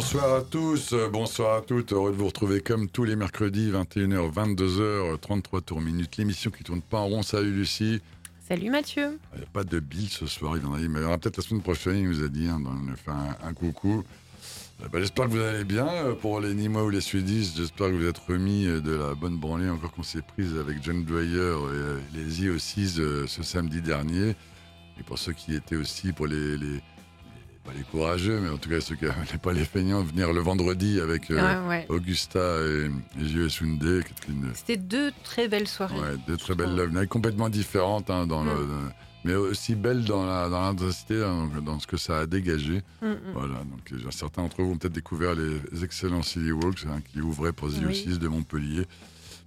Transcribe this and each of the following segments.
Bonsoir à tous, euh, bonsoir à toutes. Heureux de vous retrouver comme tous les mercredis, 21h, 22h, 33 tours minutes. L'émission qui tourne pas en rond. Salut Lucie. Salut Mathieu. Il n'y a pas de Bill ce soir, il en a dit, mais il y aura peut-être la semaine prochaine, il nous a dit, hein, on fait un, coucou. Euh, bah, j'espère que vous allez bien. Euh, pour les Nîmois ou les Suédistes, j'espère que vous êtes remis de la bonne branlée encore qu'on s'est prise avec John Dwyer et les IO6 ce samedi dernier. Et pour ceux qui étaient aussi, pour les les courageux, mais en tout cas ceux qui n'avaient pas les feignants, venir le vendredi avec euh, Augusta et, et Sunday. C'était deux très belles soirées. Ouais, deux très belles love complètement différentes, hein, dans le, mm. mais aussi belles dans l'intensité, dans, dans, ce que ça a dégagé. Mm, mm. Voilà, donc euh, certains d'entre vous ont peut-être découvert les excellents Silly Walks hein, qui ouvraient pour The 6 de Montpellier.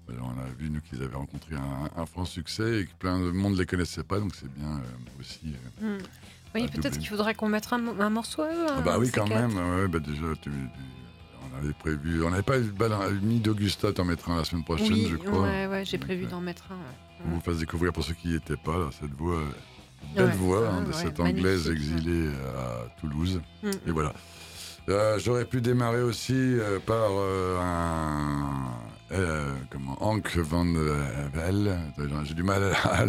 on a vu nous qu'ils avaient rencontré un, franc succès et que plein de monde ne les connaissait pas, donc c'est bien euh, aussi. Oui, peut-être qu'il faudrait qu'on mette un, un morceau. ah bah oui, quand même. Ouais, bah déjà, on avait prévu. On n'avait pas mis d'Augusta, t'en mettre un la semaine prochaine, je crois. Ouais, ouais, j'ai prévu d'en mettre un. On vous fasse découvrir pour ceux qui n'y étaient pas, là, cette voix, belle voix hein, de cette anglaise exilée à Toulouse. Mm. Et voilà. Euh, j'aurais pu démarrer aussi euh, par euh, un. comment, Hank Van Vel. J'ai du mal à,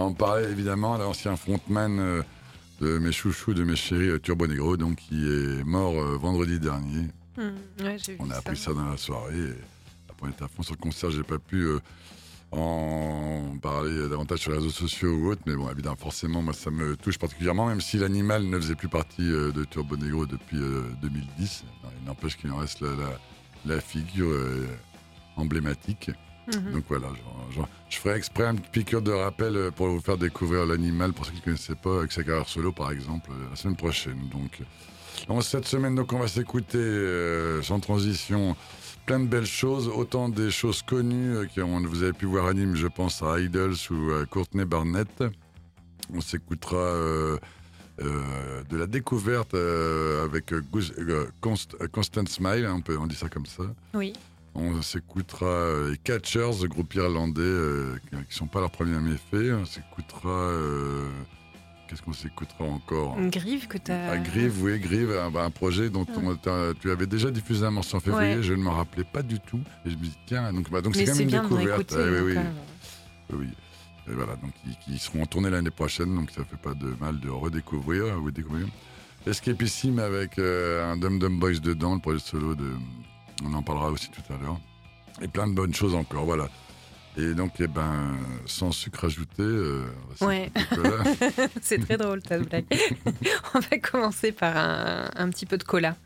en parler, évidemment, l'ancien frontman de mes chouchous, de mes chéris euh, Turbo Negro, donc qui est mort euh, vendredi dernier. Hmm, on a appris ça. dans la soirée. Et après, on était à fond sur le concert, j'ai pas pu euh, en parler davantage sur les réseaux sociaux ou autres, mais bon, évidemment, forcément, moi, ça me touche particulièrement, même si l'animal ne faisait plus partie de Turbo Negro depuis 2010. Il n'empêche qu'il en reste la, la figure emblématique. Mhm. Donc voilà, je ferai exprès un petit piqûre de rappel euh, pour vous faire découvrir l'animal, pour ceux qui ne connaissaient pas, avec sa carrière solo par exemple, euh, la semaine prochaine. Donc, cette semaine, donc, on va s'écouter euh, sans transition plein de belles choses, autant des choses connues que vous avez pu voir anime, je pense à Idols ou à Courtney Barnett. On s'écoutera de la découverte avec Constant Smile, hein, on, peut, on dit ça comme ça. Oui. On s'écoutera euh, les Catchers, le groupe irlandais, euh, qui ne sont pas leurs premiers méfaits. On s'écoutera. Euh, qu'est-ce qu'on s'écoutera encore Grive que tu as. Ah, Grive, oui, Grive, un, projet dont tu avais déjà diffusé un morceau en février, je ne m'en rappelais pas du tout. Et je me dis, tiens, donc bah, c'est quand même une découverte. Ah, oui, oui. Et voilà, donc ils, seront en tournée l'année prochaine, donc ça fait pas de mal de redécouvrir ou découvrir. Escapissime avec un Dum Dum Boys dedans, le projet solo de on en parlera aussi tout à l'heure. Et plein de bonnes choses encore, voilà. Et donc, eh ben, sans sucre ajouté. Euh, ouais. c'est très drôle ta blague. on va commencer par un petit peu de cola.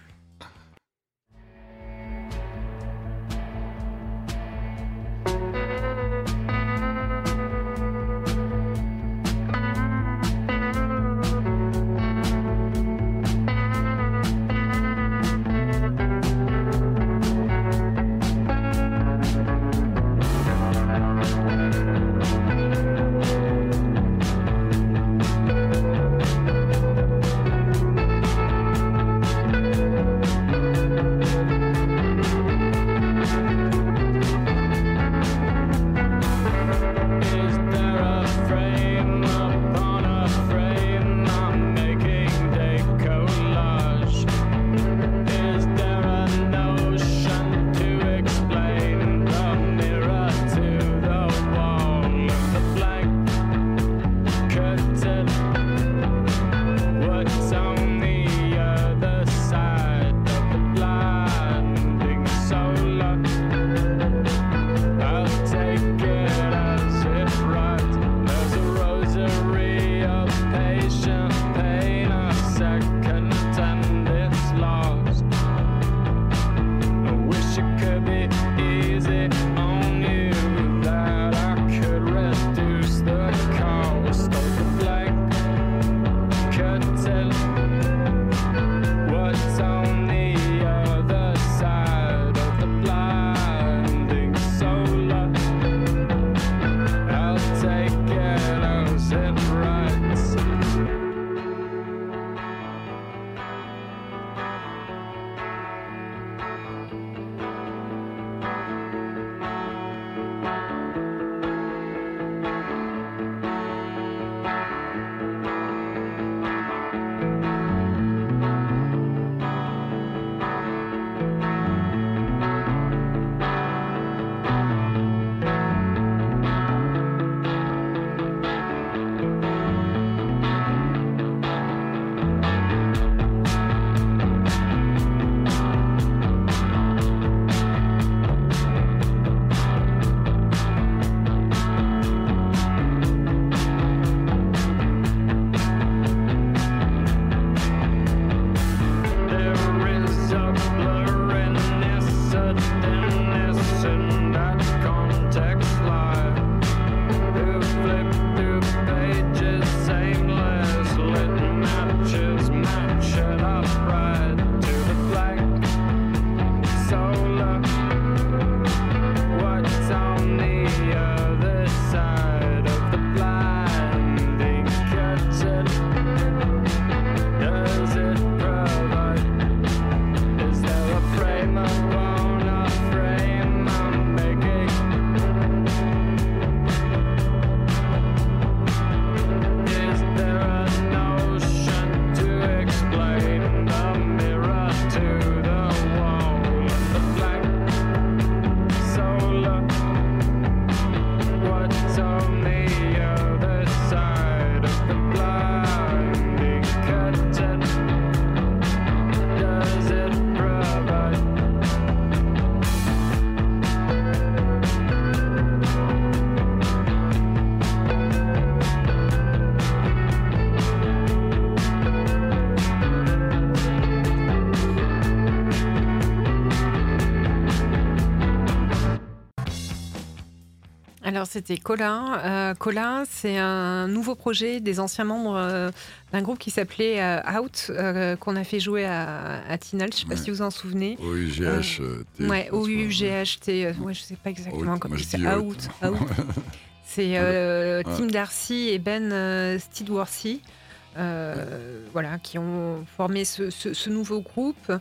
Alors c'était Colin. Euh, Colin, c'est un nouveau projet des anciens membres euh, d'un groupe qui s'appelait euh, Out, qu'on a fait jouer à, à Tinal. Je ne sais pas si vous en souvenez. OUGH. ouais, OUGHT. Ouais, je ne sais pas exactement comment c'est. Out. out. c'est Tim Darcy et Ben Steedworthy. Euh, voilà, qui ont formé ce, nouveau groupe.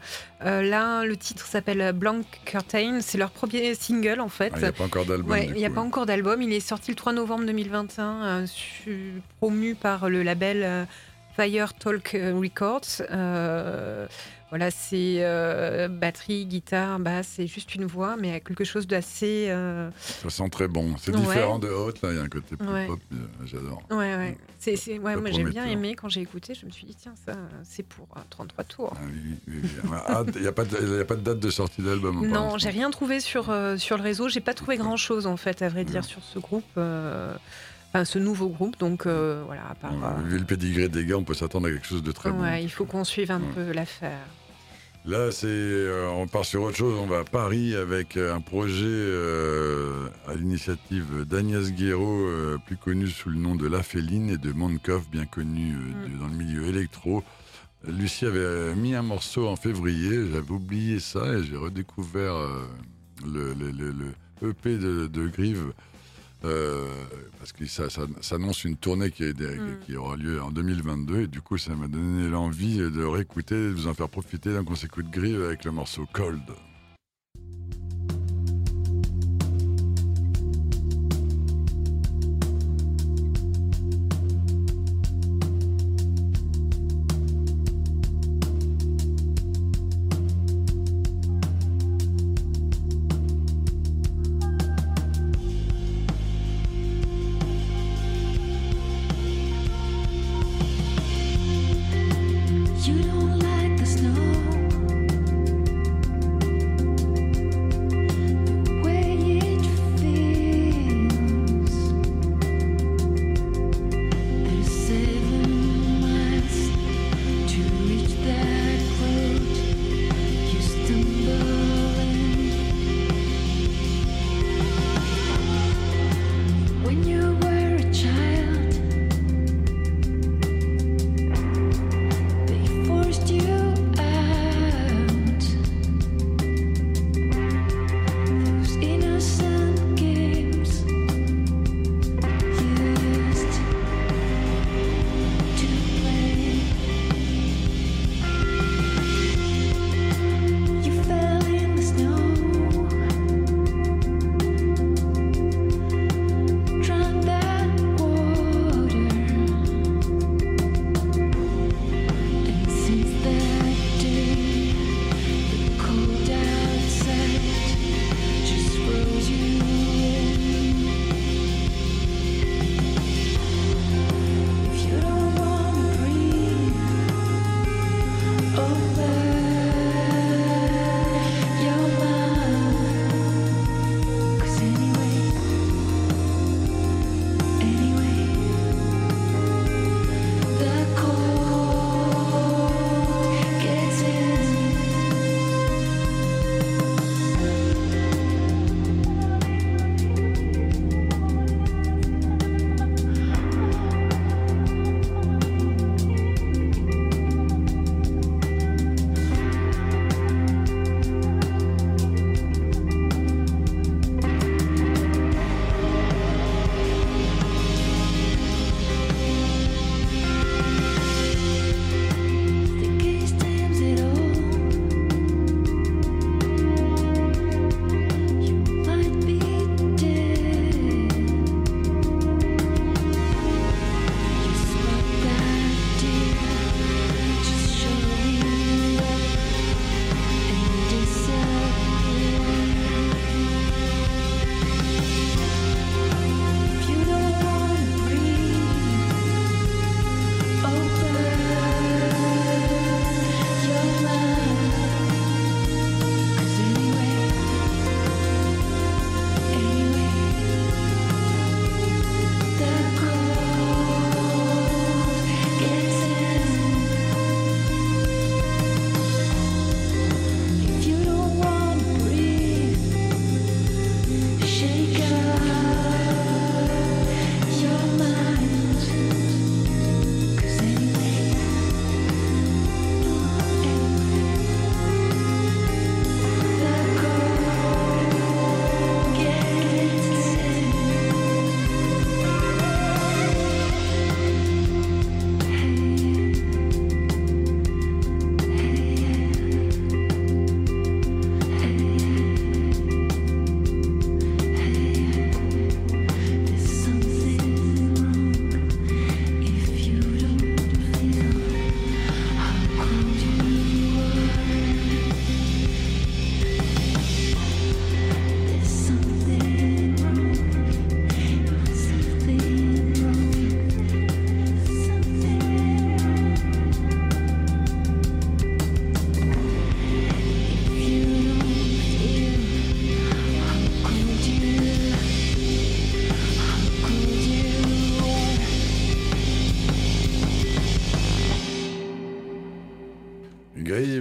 Euh, là, le titre s'appelle Blank Curtain. C'est leur premier single en fait. Ah, il n'y a pas encore d'album. il n'y a pas encore d'album. Il est sorti le 3 novembre 2021, euh, promu par le label Fire Talk Records. Voilà, c'est euh, batterie, guitare, basse, c'est juste une voix, mais quelque chose d'assez. Euh, Ça sent très bon. C'est différent de Hot, là, il y a un côté plus pop, euh, j'adore. Ouais, ouais. C'est, c'est... ouais moi, j'ai bien aimé quand j'ai écouté, je me suis dit, tiens, ça, c'est pour 33 tours. Ah, oui, oui, ah, Il n'y a, a, pas de date de sortie d'album Non, j'ai rien trouvé sur, sur le réseau, j'ai pas trouvé grand chose, en fait, à vrai dire, sur ce groupe. Enfin, ce nouveau groupe. Donc voilà, à part, Vu le pédigré des gars, on peut s'attendre à quelque chose de très bon. il faut qu'on suive un peu l'affaire. Là, c'est, euh, on part sur autre chose. On va à Paris avec euh, un projet euh, à l'initiative d'Agnès Guéraud, plus connue sous le nom de La Féline, et de Monkov, bien connu mm. dans le milieu électro. Lucie avait mis un morceau en février, j'avais oublié ça et j'ai redécouvert le, EP de, de Grive euh, parce que ça, annonce une tournée qui, mm. qui, aura lieu en 2022 et du coup ça m'a donné l'envie de réécouter, de vous en faire profiter d'un qu'on s'écoute Grive avec le morceau Cold.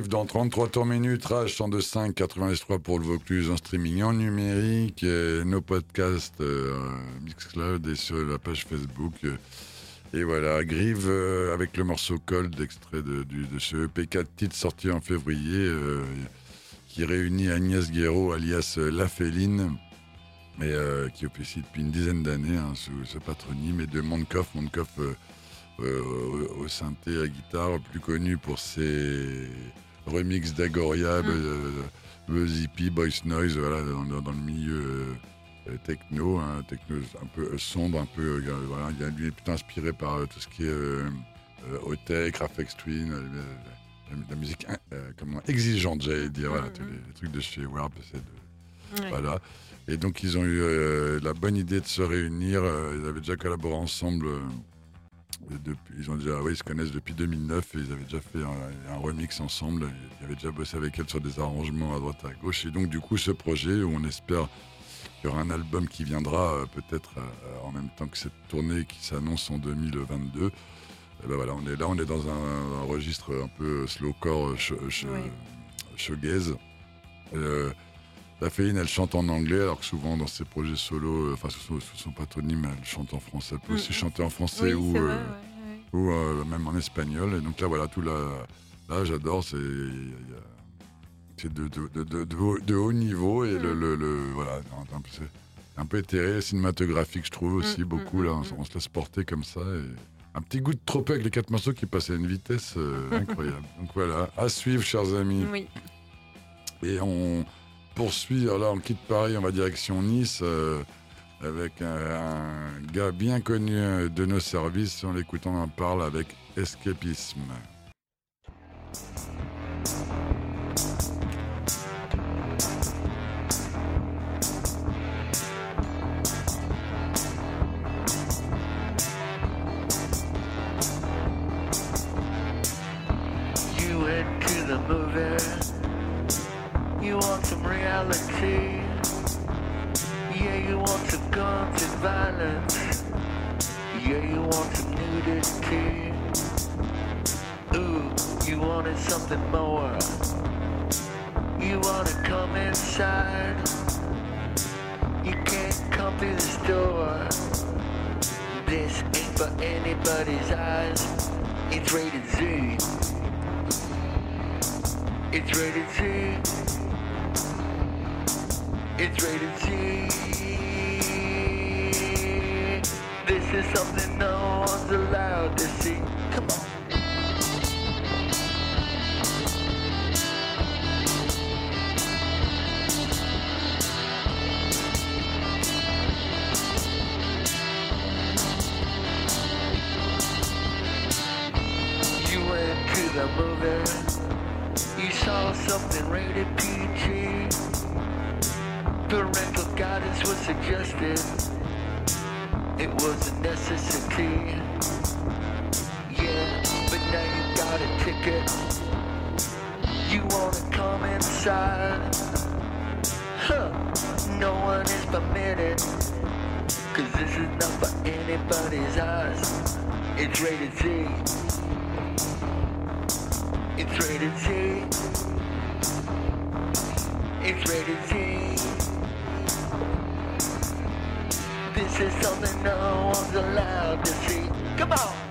Dans 33 tours minutes, Rage 102.5, 83 pour le Vaucluse en streaming en numérique, et nos podcasts euh, Mixcloud et sur la page Facebook. Et voilà, Grive euh, avec le morceau Cold, extrait de, ce EP4 titre sorti en février, euh, qui réunit Agnès Guéraud, alias La Féline, mais qui officie depuis une dizaine d'années hein, sous ce patronyme, et de Mondkoff. Mondkoff au, synthé à guitare, plus connu pour ses remixes d'Agoria, mm. euh, Zippy, Boys Noise, voilà, dans, le milieu euh, techno, hein, techno un peu sombre, un peu, voilà, il est plutôt inspiré par tout ce qui est Otech, Rafex Twin, la, musique comment, exigeante, j'allais dire, voilà, tous mm, mm. les, trucs de chez Warp, de, voilà. Et donc ils ont eu la bonne idée de se réunir, ils avaient déjà collaboré ensemble ils ont déjà, ils se connaissent depuis 2009 et ils avaient déjà fait un, remix ensemble. Ils avaient déjà bossé avec elle sur des arrangements à droite à gauche. Et donc, du coup, ce projet où on espère qu'il y aura un album qui viendra euh, peut-être euh, en même temps que cette tournée qui s'annonce en 2022. Eh ben voilà, on est là, on est dans un, registre un peu slowcore, shoegaze. Euh, la Féline, elle chante en anglais, alors que souvent dans ses projets solo, euh, enfin sous, son patronyme, elle chante en français. Elle peut aussi mm, mm. chanter en français ou, euh, ou euh, même en espagnol. Et donc là, voilà, tout là, là j'adore. C'est de, de, de, haut niveau et le, mm. voilà, c'est un peu éthéré, cinématographique, je trouve aussi beaucoup. là, on, se laisse porter comme ça. Et un petit goût de trop avec les quatre morceaux qui passent à une vitesse incroyable. Donc voilà, à suivre, chers amis. Oui. Et on poursuit. Alors on quitte Paris, on va direction Nice euh, avec un, gars bien connu euh, de nos services. En l'écoutant, on parle avec escapisme. You wanna come inside? Huh, no one is permitted. Cause this is not for anybody's eyes. It's rated Z. It's rated Z. It's rated Z. This is something no one's allowed to see. Come on.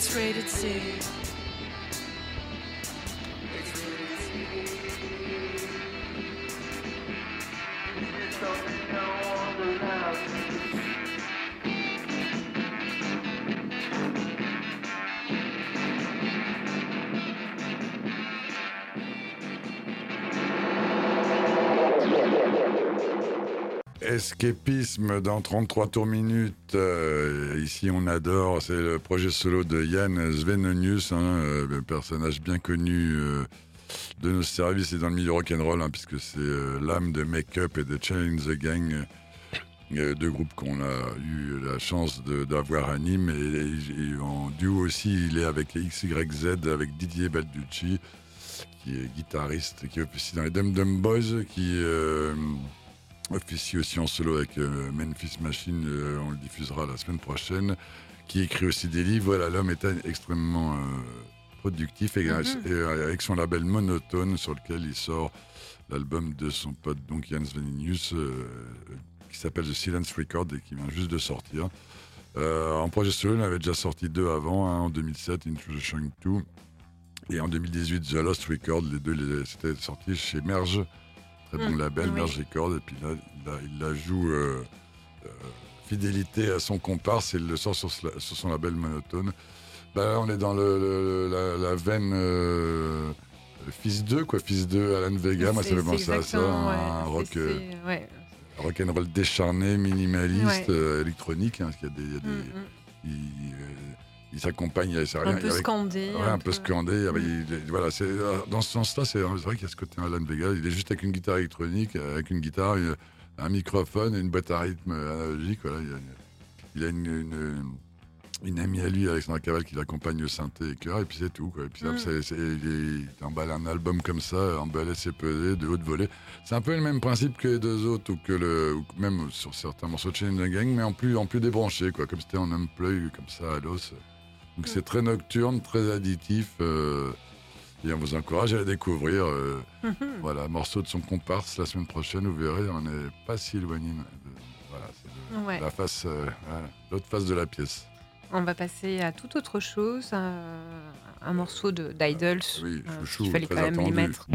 it's rated C. Escapisme dans 33 tours minutes. Euh, ici, on adore. C'est le projet solo de Yann Svenonius, hein, euh, personnage bien connu euh, de nos services et dans le milieu rock'n'roll, hein, puisque c'est l'âme de Make Up et de Challenge the Gang, deux groupes qu'on a eu la chance d'avoir à Nîmes. Et, en duo aussi, il est avec XYZ, avec Didier Balducci, qui est guitariste, qui est aussi dans les Dum Dum Boys, qui officie aussi en solo avec euh, Memphis Machine, euh, on le diffusera la semaine prochaine, qui écrit aussi des livres. Voilà, l'homme est extrêmement euh, productif et, mhm. avec son label Monotone sur lequel il sort l'album de son pote donc Jans Veninius qui s'appelle The Silence Record et qui vient juste de sortir. en projet solo, il avait déjà sorti deux avant, hein, en 2007, Introduction 2, et en 2018, The Lost Record. Les deux, c'était sorti chez Merge très bon mmh, label, Merge Records, et puis là, il la, joue euh, euh, fidélité à son comparse et il le sort sur, son label monotone. Bah, on est dans le, la, veine euh, Fils 2, quoi, Fils 2, Alan Vega, moi ça me penser à ça, un rock, rock and roll décharné, minimaliste, électronique, hein, parce qu'il y a des, y a des mmh, mmh il s'accompagne. Un peu scandé. un, peu, scandé. voilà, dans ce sens-là, c'est vrai qu'il y a ce côté Alan Vega. Il est juste avec une guitare électronique, avec une guitare, un microphone et une boîte à rythme analogique. Voilà, il, a, une, une, amie à lui, Alexandra Caval, qui l'accompagne au synthé et cœur, et puis c'est tout. Quoi. Et puis mm. il, emballe un album comme ça, emballé, c'est pesé, de haute volée. C'est un peu le même principe que les deux autres, ou que le, même sur certains morceaux de Chain the Gang, mais en plus, en plus débranché, quoi, comme c'était en unplug, comme ça, à l'os. Donc c'est très nocturne, très additif. Euh, et on vous encourage à la découvrir. Euh, mhm. Voilà, morceau de son comparse la semaine prochaine, vous verrez, on n'est pas si éloigné. voilà, c'est la face, euh, l'autre face de la pièce. On va passer à toute autre chose, un, morceau d'Idols. oui, il fallait quand même mettre.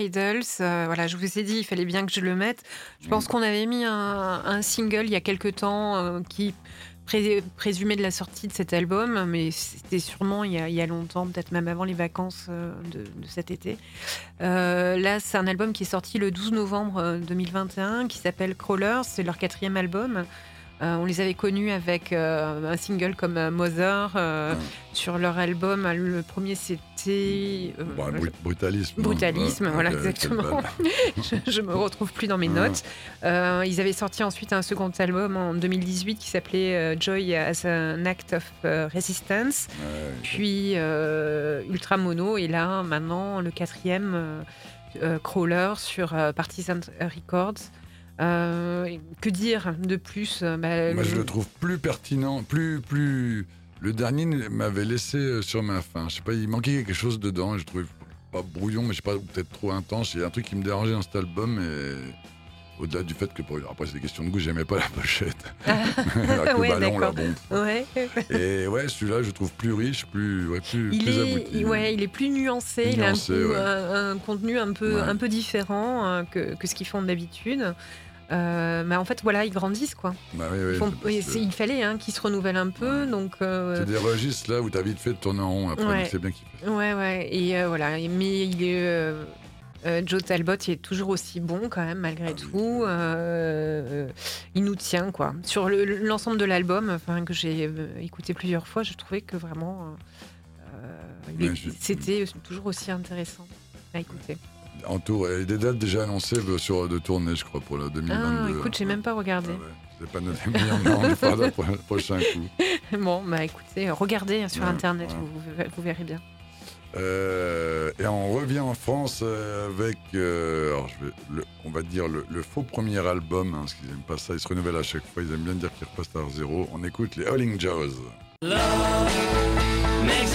Idols. euh, voilà, je vous ai dit, il fallait bien que je le mette. Je pense qu'on avait mis un, un single il y a quelques temps euh, qui pré- présumait de la sortie de cet album, mais c'était sûrement il y a, il y a longtemps, peut-être même avant les vacances euh, de, de cet été. Là, c'est un album qui est sorti le 12 novembre euh, 2021, qui s'appelle Crawlers. C'est leur quatrième album. Euh, on les avait connus avec euh, un single comme euh, Mother euh, sur leur album. Le premier, c'était. Bon, brutalisme. Brutalisme, Ouais, voilà, exactement. je, je me retrouve plus dans mes notes. Ils avaient sorti ensuite un second album en 2018 qui s'appelait Joy as an Act of Resistance, puis Ultra Mono, et là maintenant le quatrième Crawler sur Partisan Records. Euh, que dire de plus euh, bah, Moi, je le- trouve plus pertinent, plus, plus. Le dernier m'avait laissé euh, sur ma faim. Je sais pas, il manquait quelque chose dedans. Je trouvais pas brouillon, mais je sais pas, peut-être trop intense. Il y a un truc qui me dérangeait dans cet album, et au-delà du fait que, pour... après, c'est des questions de goût, j'aimais pas la pochette. Avec Ouais, le ballon, là, d'accord. bon. Ouais. Et ouais, celui-là, je trouve plus riche, plus, ouais, plus, Il plus est, abouti. ouais, il est plus nuancé, il a un, ouais. contenu un peu, Ouais. un peu différent euh, que, que ce qu'ils font d'habitude. Euh, mais en fait, voilà, ils grandissent quoi. Bah oui, oui, font- il fallait hein, qu'ils se renouvellent un peu, donc euh, C'est des registres là où t'as vite fait de tourner en rond après, Ouais. c'est bien qu'il fait. ouais, ouais. Et euh, voilà, mais il est euh, Joe Talbot, il est toujours aussi bon quand même malgré Ah tout. Il nous tient quoi. Sur le- l'ensemble de l'album, enfin que j'ai écouté plusieurs fois, je trouvais que vraiment c'était toujours aussi intéressant à écouter. En tour, et des dates déjà annoncées euh, sur, de tournée, je crois, pour la 2022. Ah, écoute, j'ai même pas regardé. Ah ouais. Pas noté, mais on fera pour le prochain coup. Bon, bah écoutez, regardez hein, sur Ouais, internet, ouais. vous, verrez bien. Euh, et on revient en France euh, avec, euh, alors je vais, le- on va dire le, le faux premier album, hein, parce qu'ils n'aiment pas ça, ils se renouvellent à chaque fois, ils aiment bien dire qu'ils repassent à zéro. On écoute les Howling Jaws. Makes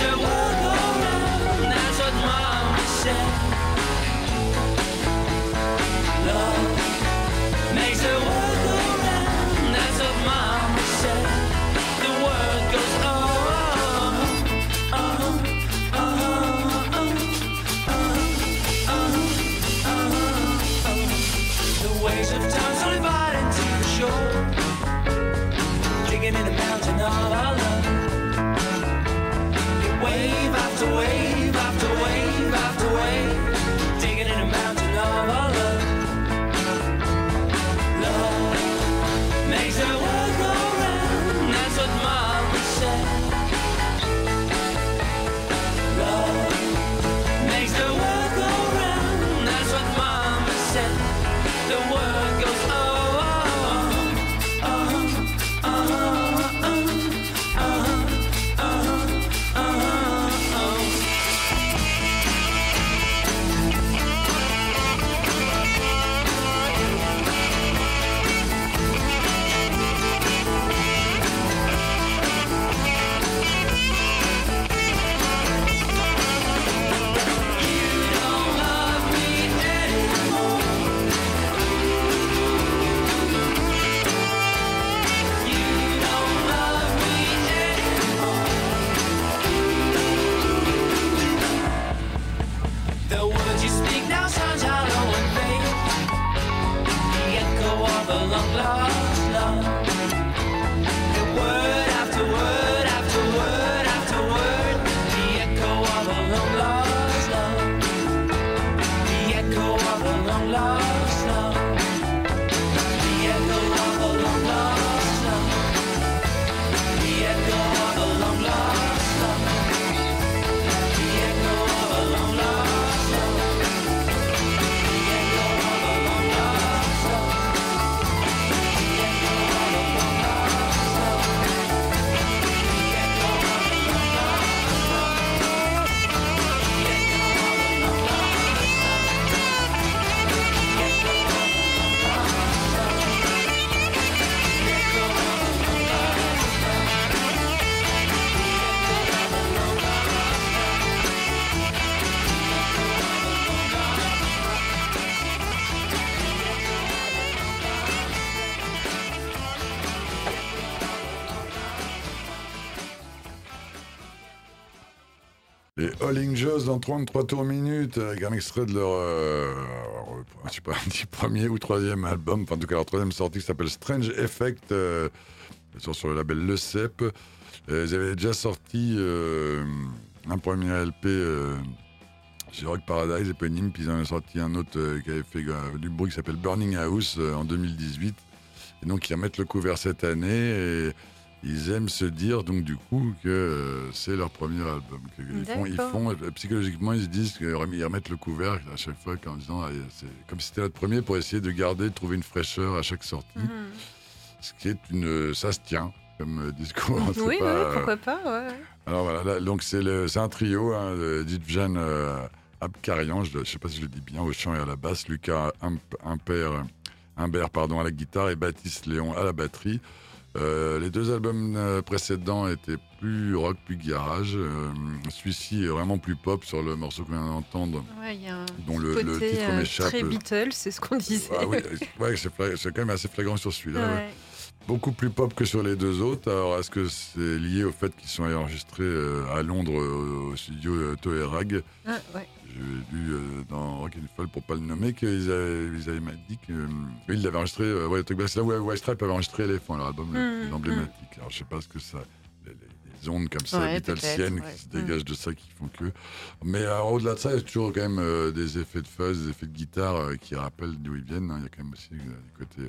Joes dans 33 tours minutes, avec un extrait de leur, euh, je sais pas, premier ou troisième album, enfin en tout cas leur troisième sortie qui s'appelle Strange Effect, euh, sur, le label Le Cep. Euh, ils avaient déjà sorti euh, un premier LP chez Rock Paradise éponyme, puis ils en ont sorti un autre qui avait fait du bruit qui s'appelle Burning House en 2018. Et donc ils remettent le couvert cette année et ils aiment se dire donc du coup que euh, c'est leur premier album. que- ils, font, ils font, euh, psychologiquement ils se disent qu'ils remettent le couvert à chaque fois en disant ah, c'est comme si c'était notre premier pour essayer de garder, de trouver une fraîcheur à chaque sortie. Mhm. Ce qui est une, ça se tient comme euh, discours. C'est Oui, oui, pas, euh, pourquoi pas. ouais, alors voilà, là, donc c'est un trio, hein, Didjan euh, Abkarian, je ne sais pas si je le dis bien, au chant et à la basse, Lucas Imp- Imper, Imbert pardon, à la guitare et Baptiste Léon à la batterie. Euh, les deux albums euh, précédents étaient plus rock, plus garage. Euh, Celui-ci est vraiment plus pop sur le morceau qu'on vient d'entendre. Ouais, Dont le- le titre euh, m'échappe. très Beatles, c'est ce qu'on disait. Ah oui, ouais, c'est quand même assez flagrant sur celui-là. ouais. Ouais. Beaucoup plus pop que sur les deux autres. Alors, est-ce que c'est lié au fait qu'ils sont enregistrés euh, à Londres euh, au studio euh, Toerag Ah, ouais. J'ai lu dans Rock and Fall, pour pas le nommer, qu'ils avaient, ils avaient dit que. euh, ils l'avaient enregistré. ouais, c'est là où White avait enregistré Elephant, leur album le Mm, plus mm. emblématique. Alors, je sais pas ce que ça. Les, les- ondes comme ça, Ouais, Beatlesiennes, peut-être, qui se ouais. Dégagent de ça, qui font que. Mais au-delà de ça, il y a toujours quand même euh, des effets de fuzz, des effets de guitare euh, qui rappellent d'où ils viennent. hein. Il y a quand même aussi euh, du côté.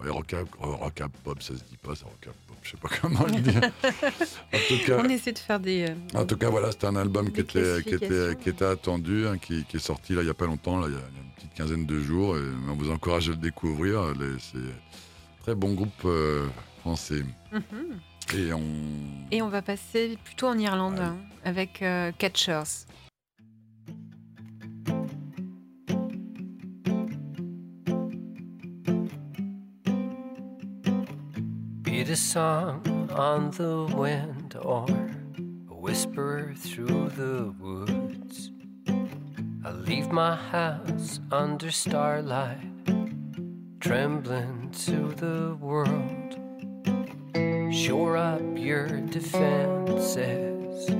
Euh, Ouais, rock, rock pop, ça se dit pas, c'est rock pop, je sais pas comment le dire. en tout cas, On essaie de faire des. euh, en tout cas, voilà, c'était un album qui était, qui, était, classifications. qui était attendu, hein, qui, qui est sorti là il n'y a pas longtemps, là, il y, a y une petite quinzaine de jours. Et on vous encourage à le découvrir. C'est un très bon groupe euh, français. mhm. Et on. Et on va passer plutôt en Irlande hein, avec euh, Catchers. A song on the wind or a whisper through the woods. I leave my house under starlight, trembling to the world. Shore up your defenses,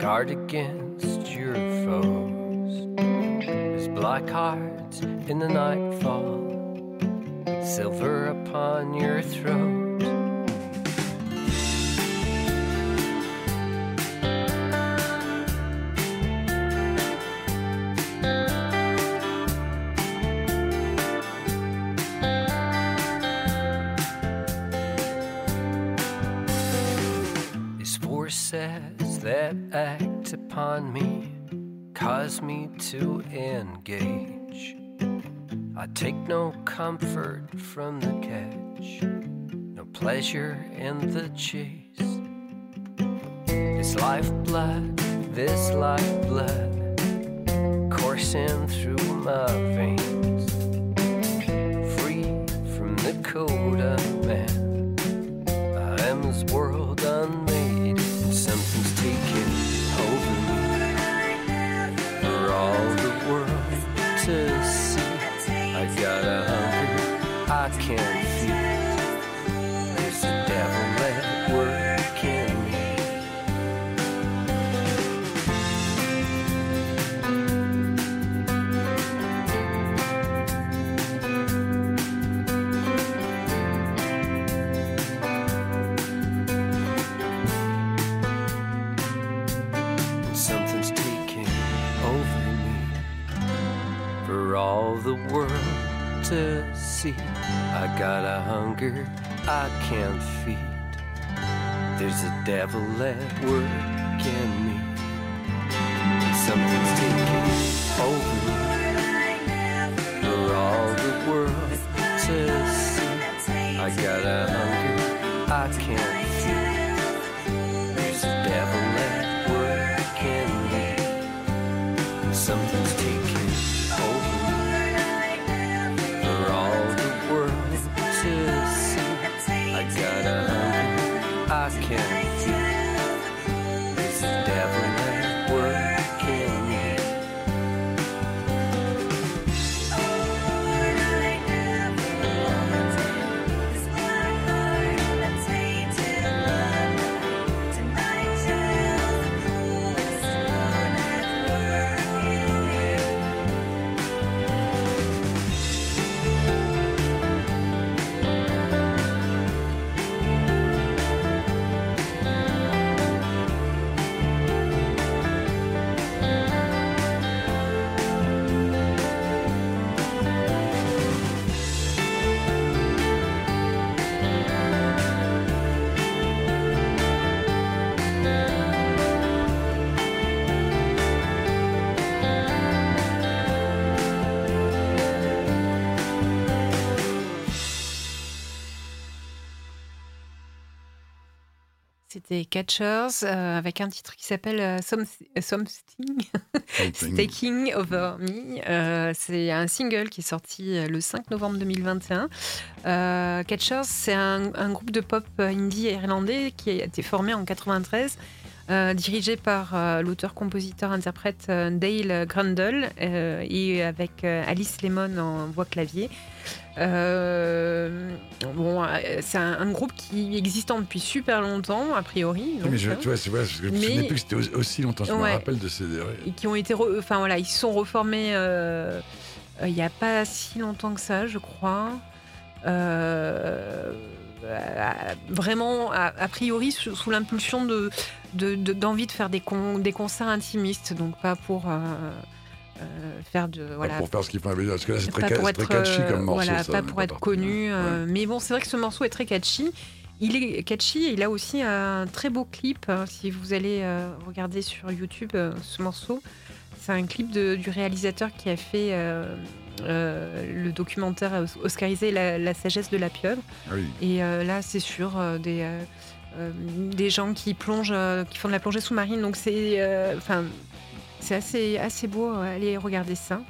guard against your foes. There's black hearts in the nightfall silver upon your throat. Forces that act upon me cause me to engage. I take no comfort from the catch, no pleasure in the chase. This lifeblood, this lifeblood, coursing through my veins, free from the code of the world to see. I got a hunger I can't feed. There's a devil at work in me. Something's taking over for all the world to see. I got a hunger I can't can. C'est Catchers euh, avec un titre qui s'appelle euh, Some- Something Something. Taking Over Me. Euh, c'est un single qui est sorti le 5 novembre 2021. Euh, Catchers, c'est un, un groupe de pop indie irlandais qui a été formé en 93. euh, dirigé par l'auteur-compositeur-interprète Dale Grundle et avec Alice Lemon en voix clavier. Euh, bon, euh, c'est un, un groupe qui existant depuis super longtemps, a priori. Donc, mais je, tu vois, c'est vrai, je me souvenais plus que c'était aussi- longtemps. Je me rappelle de ces. et qui ont été, enfin voilà, ils se sont reformés euh, euh, il n'y a pas si longtemps que ça, je crois. Euh, vraiment, a, a priori, sous, sous l'impulsion de, de- de- d'envie de, faire des, con- des concerts intimistes, donc pas pour euh, euh, faire de Pas voilà. Pour faire ce font avec parce que là, c'est très, être, très catchy euh, comme morceau. voilà, ça, pas pour être connu. euh, Ouais. Mais bon, c'est vrai que ce morceau est très catchy. Il est catchy et il a aussi un très beau clip. hein, si vous allez euh, regarder sur YouTube euh, ce morceau, c'est un clip de- du réalisateur qui a fait euh, euh, le documentaire oscarisé la, La sagesse de la pieuvre. Ah oui. Et euh, là, c'est sur euh, des, euh, euh, des gens qui plongent, euh, qui font de la plongée sous-marine. Donc c'est, euh, enfin, c'est assez, assez beau. euh, Allez regarder ça.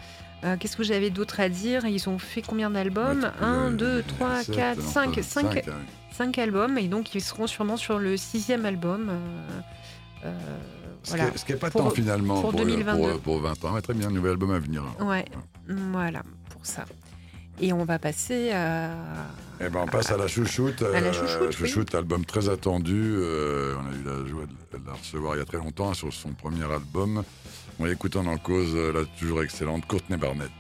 Euh, Qu'est-ce que j'avais d'autre à dire? Ils ont fait combien d'albums? Ouais, 1, euh, 2, sept, 3, 4, non, 5, pas- 5, cinq, ouais. 5 albums. Et donc, ils seront sûrement sur le sixième album. euh, Ce voilà. ce qui n'est pas Pour- tant finalement pour pour, 2022. pour, pour 20 ans. Très bien, nouvel album à venir. Ouais, voilà, pour ça. Et on va passer à. Eh ben, on passe à la chouchoute. À la chouchoute, oui. album très attendu. euh, on a eu la joie de la recevoir il y a très longtemps sur son premier album. On dans cause euh, la toujours excellente Courtney Barnett.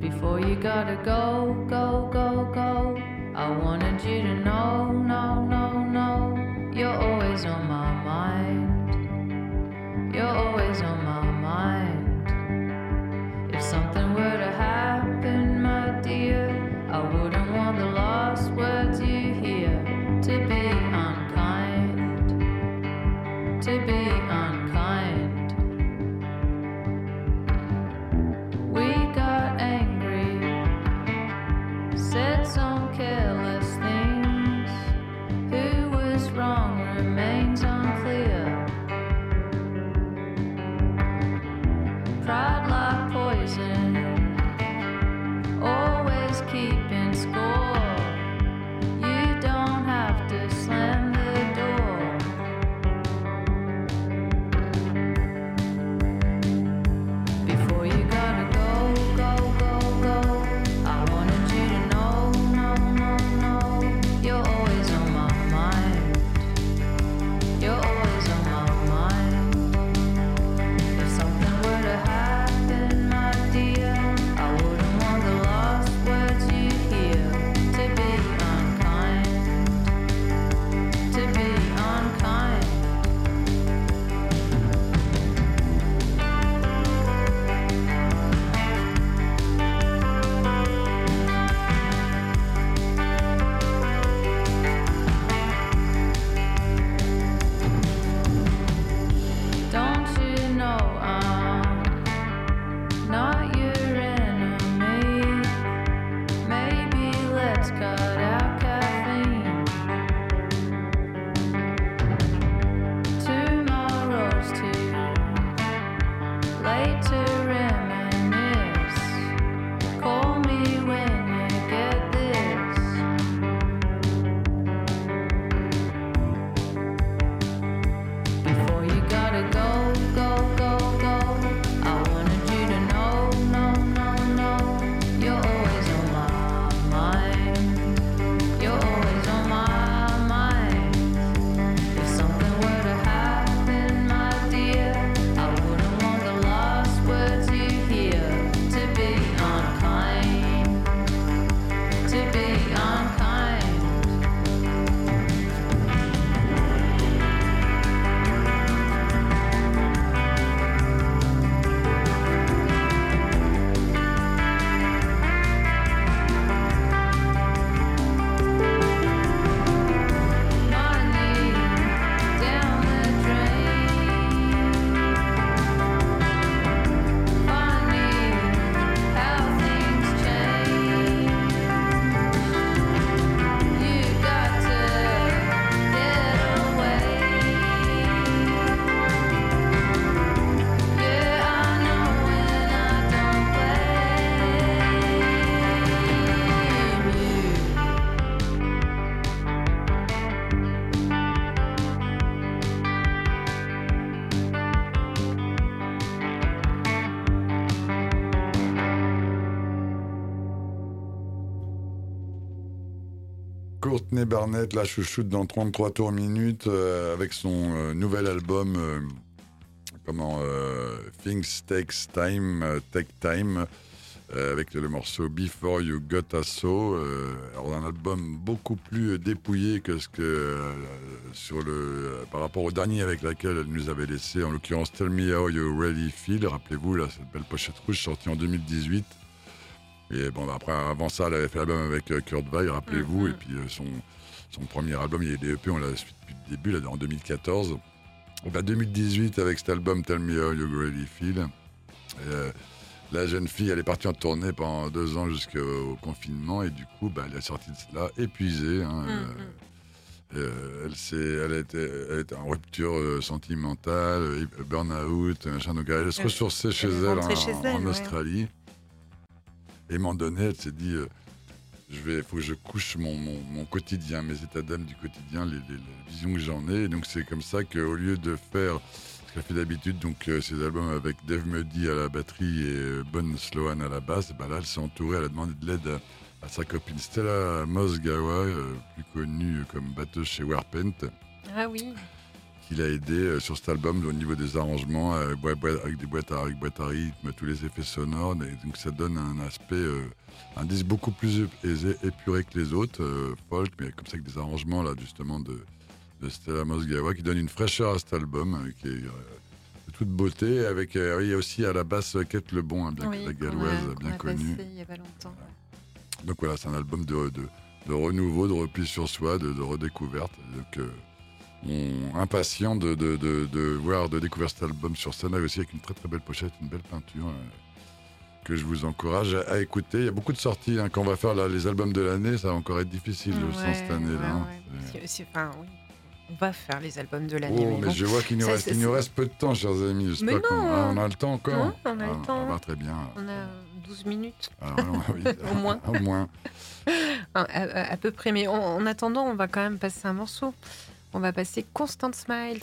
Before you gotta go, go, go, go. I wanted you to know, no, no, no. You're always on my mind. You're always on my mind. If something were to happen, my dear, last words you hear to be unkind. To be unkind. We got angry, said some careless Barnett, la chouchoute dans 33 tours minutes, euh, avec son euh, nouvel album, euh, comment, Things Takes Time, Take Time, avec le morceau Before You Got Us So. alors un album beaucoup plus dépouillé que ce que sur le, par rapport au dernier avec laquelle elle nous avait laissé, en l'occurrence Tell Me How You Really Feel. Rappelez-vous, là, cette belle pochette rouge sortie en 2018. Et bon, après, avant ça, elle avait fait l'album avec Kurt Weill, rappelez-vous. Mhm. Et puis son, son premier album, il y a des EP, on l'a suivi depuis le début, là, en 2014. Et ben, 2018, avec cet album Tell Me How You Really Feel. Euh, la jeune fille, elle est partie en tournée pendant deux ans jusqu'au confinement. Et du coup, bah, elle est sortie de cela épuisée. hein, euh, Mhm. euh, elle, elle, a été, elle était en rupture sentimentale, burn-out, machin. Donc elle se ressourçait chez elle en, chez en elle, ouais. Australie. Et à un moment donné, elle s'est dit euh, je vais, faut que je couche mon, mon, mon quotidien, mes états d'âme du quotidien, les, les- les visions que j'en ai. Et donc c'est comme ça qu'au lieu de faire ce qu'elle fait d'habitude, donc euh, ses albums avec Dave Muddy à la batterie et euh, Bon Sloan à la basse, bah là elle s'est entourée, elle a demandé de l'aide à, à sa copine Stella Mosgawa, euh, plus connue comme batteuse chez Warpaint Ah oui. qui l'a aidé euh, sur cet album au niveau des arrangements, euh, avec des boîtes à, avec boîtes à rythme, tous les effets sonores. Et donc ça donne un aspect, un disque beaucoup plus épuré, épuré que les autres, euh, folk, mais comme ça avec des arrangements là justement de, de Stella Mosgawa qui donne une fraîcheur à cet album euh, qui est euh, de toute beauté. Avec euh, il y a aussi à la basse Kate Lebon, hein, bien, oui, la a- galloise qu'on bien a connue. passé il y a pas longtemps. Donc voilà, c'est un album de, de, de renouveau, de repli sur soi, de, redécouverte. Donc, euh, on, impatient de, de, de, de voir, de découvrir cet album sur scène, aussi avec une très très belle pochette, une belle peinture. Que je vous encourage à, à écouter. Il y a beaucoup de sorties. hein. Quand on va faire les albums de l'année, ça va encore être difficile, je le sens, cette Ouais, année-là. ouais, hein. ouais. Enfin, oui. On va faire les albums de l'année. Oh, mais mais bon. je vois qu'il nous, reste, c'est- il nous c'est- reste peu de temps, chers amis. Mais non. Ah, on a le temps encore Non, on a le Ah, temps. bah, très bien. On a 12 minutes, Ah, oui. Au moins. Au moins. Enfin, à, à- à peu près. Mais en, en attendant, on va quand même passer un morceau. On va passer Constant Smiles.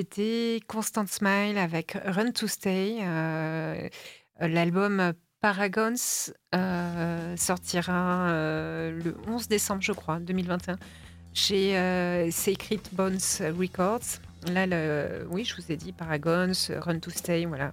C'était Constant Smile avec Run to Stay. euh, L'album Paragons euh, sortira euh, le 11 décembre, je crois, 2021, chez Sacred Bones Records. Là, le- oui, je vous ai dit Paragons, Run to Stay, voilà.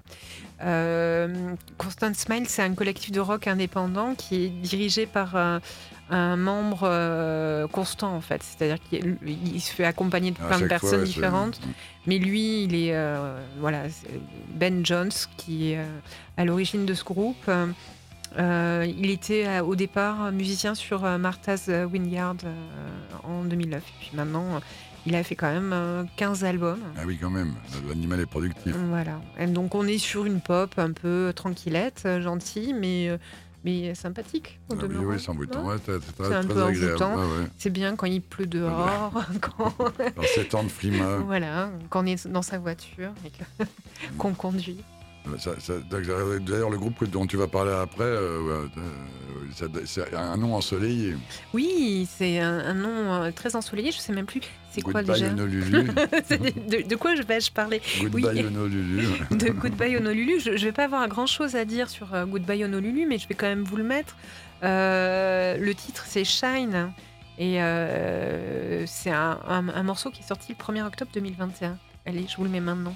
Euh, Constant Smile, c'est un collectif de rock indépendant qui est dirigé par un, un membre euh, constant, en fait. C'est-à-dire qu'il il se fait accompagner de À plein de fois, personnes différentes. Mais lui, il est euh, voilà, Ben Jones qui est à l'origine de ce groupe. Il était au départ musicien sur Martha's euh, en 2009. Et puis maintenant, il a fait quand même euh, 15 albums. Ah oui, quand même. L'animal est productif. Voilà. Et donc on est sur une pop un peu tranquillette, euh, gentille, mais, euh, mais sympathique. Ah oui, oui, c'est Ouais, c'est un très peu agréable. Ouais, ouais. C'est bien quand il pleut dehors, quand, Alors, ces temps de frima. voilà, quand on est dans sa voiture et qu'on conduit. D'ailleurs, le groupe dont tu vas parler après, euh, euh, c'est un nom ensoleillé. Oui, c'est un, un nom euh, très ensoleillé. Je sais même plus c'est quoi Goodbye déjà. Honolulu. De, de quoi je vais je parler Goodbye Honolulu. De Goodbye Honolulu. Je, je vais pas avoir grand chose à dire sur Goodbye Honolulu, mais je vais quand même vous le mettre. Euh, le titre c'est Shine et c'est un, un- un morceau qui est sorti le 1er octobre 2021. Allez, je vous le mets maintenant.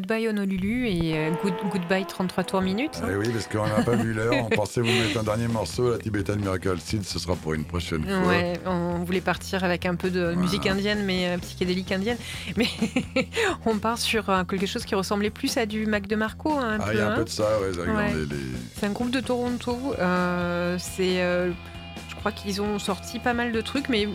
Goodbye Honolulu et euh, good, Goodbye 33 tours minutes. Eh oui, parce qu'on n'a pas vu l'heure. On pensait vous mettre un dernier morceau, la Tibetan Miracle Seed. Ce sera pour une prochaine fois. Ouais, on voulait partir avec un peu de musique indienne, mais euh, psychédélique indienne. Mais on part sur euh, quelque chose qui ressemblait plus à du Mac de Marco. hein, Ah, il y a un hein. peu de ça, ouais. Ouais. les- C'est un groupe de Toronto. euh, c'est, je crois qu'ils ont sorti pas mal de trucs, mais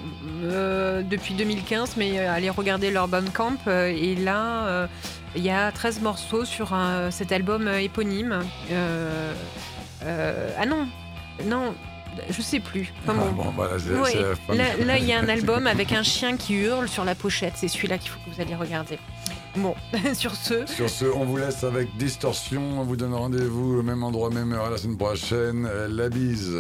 euh, depuis 2015. Mais euh, allez regarder leur Bandcamp. euh, et là, il y a 13 morceaux sur un- cet album euh, éponyme. Euh, euh, ah non, non, je sais plus. Enfin, Ah, bon. voilà, Ouais, fin. Là, là, il y a un album avec un chien qui hurle sur la pochette. C'est celui-là qu'il faut que vous alliez regarder. Bon, sur ce, Sur ce, on vous laisse avec Distorsion. On vous donne rendez-vous au même endroit, même heure la semaine prochaine. La bise.